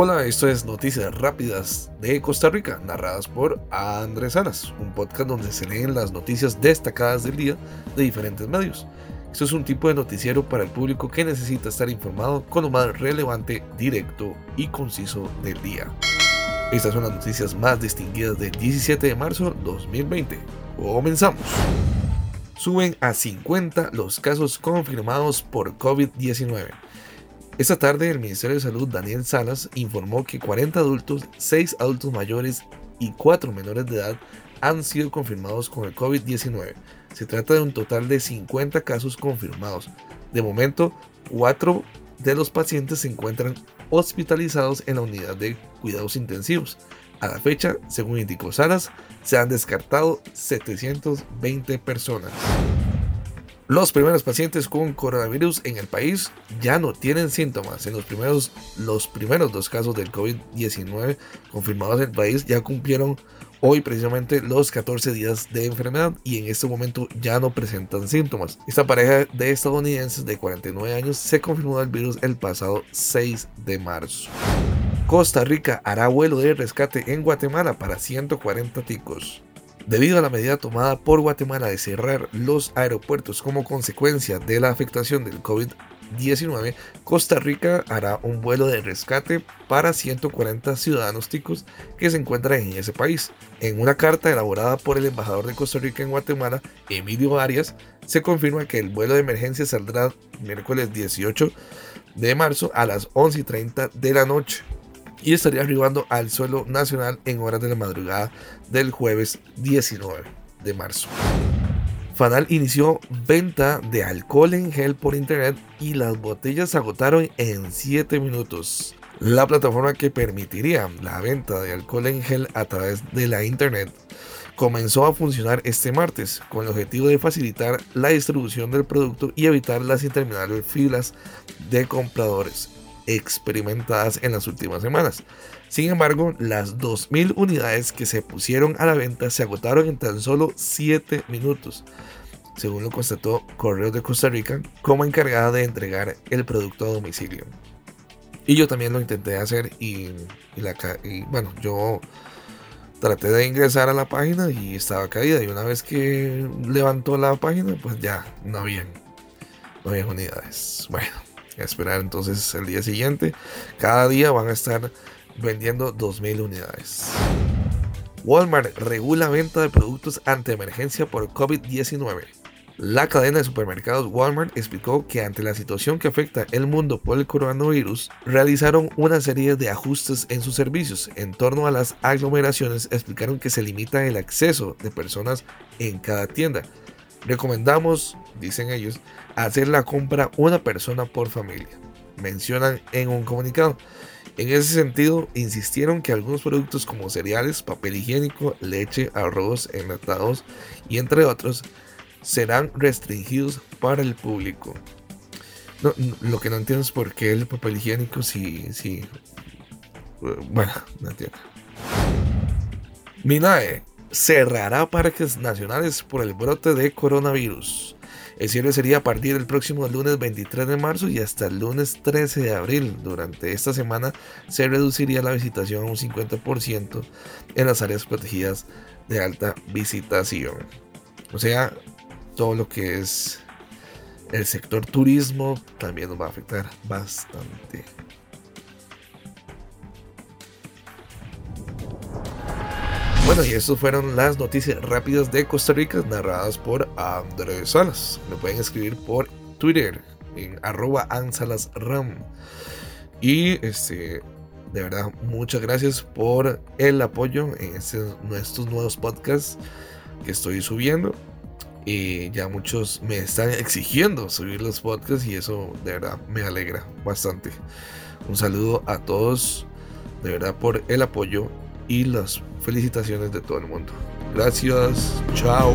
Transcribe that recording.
Hola, esto es Noticias Rápidas de Costa Rica, narradas por Andrés Salas, un podcast donde se leen las noticias destacadas del día de diferentes medios. Esto es un tipo de noticiero para el público que necesita estar informado con lo más relevante, directo y conciso del día. Estas son las noticias más distinguidas del 17 de marzo 2020. Comenzamos. Suben a 50 los casos confirmados por COVID-19. Esta tarde el Ministerio de Salud Daniel Salas informó que 40 adultos, 6 adultos mayores y 4 menores de edad han sido confirmados con el COVID-19. Se trata de un total de 50 casos confirmados. De momento, 4 de los pacientes se encuentran hospitalizados en la unidad de cuidados intensivos. A la fecha, según indicó Salas, se han descartado 720 personas. Los primeros pacientes con coronavirus en el país ya no tienen síntomas. En los primeros, los primeros dos casos del COVID-19 confirmados en el país ya cumplieron hoy precisamente los 14 días de enfermedad y en este momento ya no presentan síntomas. Esta pareja de estadounidenses de 49 años se confirmó el virus el pasado 6 de marzo. Costa Rica hará vuelo de rescate en Guatemala para 140 ticos. Debido a la medida tomada por Guatemala de cerrar los aeropuertos como consecuencia de la afectación del COVID-19, Costa Rica hará un vuelo de rescate para 140 ciudadanos ticos que se encuentran en ese país. En una carta elaborada por el embajador de Costa Rica en Guatemala, Emilio Arias, se confirma que el vuelo de emergencia saldrá miércoles 18 de marzo a las 11:30 de la noche y estaría arribando al suelo nacional en horas de la madrugada del jueves 19 de marzo. Fanal inició venta de alcohol en gel por internet y las botellas se agotaron en 7 minutos. La plataforma que permitiría la venta de alcohol en gel a través de la internet comenzó a funcionar este martes con el objetivo de facilitar la distribución del producto y evitar las interminables filas de compradores experimentadas en las últimas semanas. Sin embargo, las 2.000 unidades que se pusieron a la venta se agotaron en tan solo 7 minutos, según lo constató Correos de Costa Rica como encargada de entregar el producto a domicilio. Y yo también lo intenté hacer y, bueno, yo traté de ingresar a la página y estaba caída. Y una vez que levantó la página, pues ya no había, no había unidades. Bueno, esperar entonces el día siguiente. Cada día van a estar vendiendo 2.000 unidades. Walmart regula venta de productos ante emergencia por COVID-19. La cadena de supermercados Walmart explicó que ante la situación que afecta el mundo por el coronavirus, realizaron una serie de ajustes en sus servicios. En torno a las aglomeraciones, explicaron que se limita el acceso de personas en cada tienda. Recomendamos, dicen ellos, hacer la compra una persona por familia, mencionan en un comunicado. En ese sentido, insistieron que algunos productos como cereales, papel higiénico, leche, arroz, enlatados y entre otros serán restringidos para el público. lo que no entiendo es por qué el papel higiénico si, si bueno, no entiendo. Minae cerrará parques nacionales por el brote de coronavirus. El cierre sería a partir del próximo lunes 23 de marzo y hasta el lunes 13 de abril. Durante esta semana se reduciría la visitación a un 50% en las áreas protegidas de alta visitación. O sea, todo lo que es el sector turismo también nos va a afectar bastante. Bueno, y estas fueron las noticias rápidas de Costa Rica narradas por Andrés Salas. Me pueden escribir por Twitter en arroba ansalasram. Y este, de verdad, muchas gracias por el apoyo en este, estos nuevos podcasts que estoy subiendo. Y ya muchos me están exigiendo subir los podcasts y eso de verdad me alegra bastante. Un saludo a todos, de verdad, por el apoyo y las felicitaciones de todo el mundo. Gracias, chao.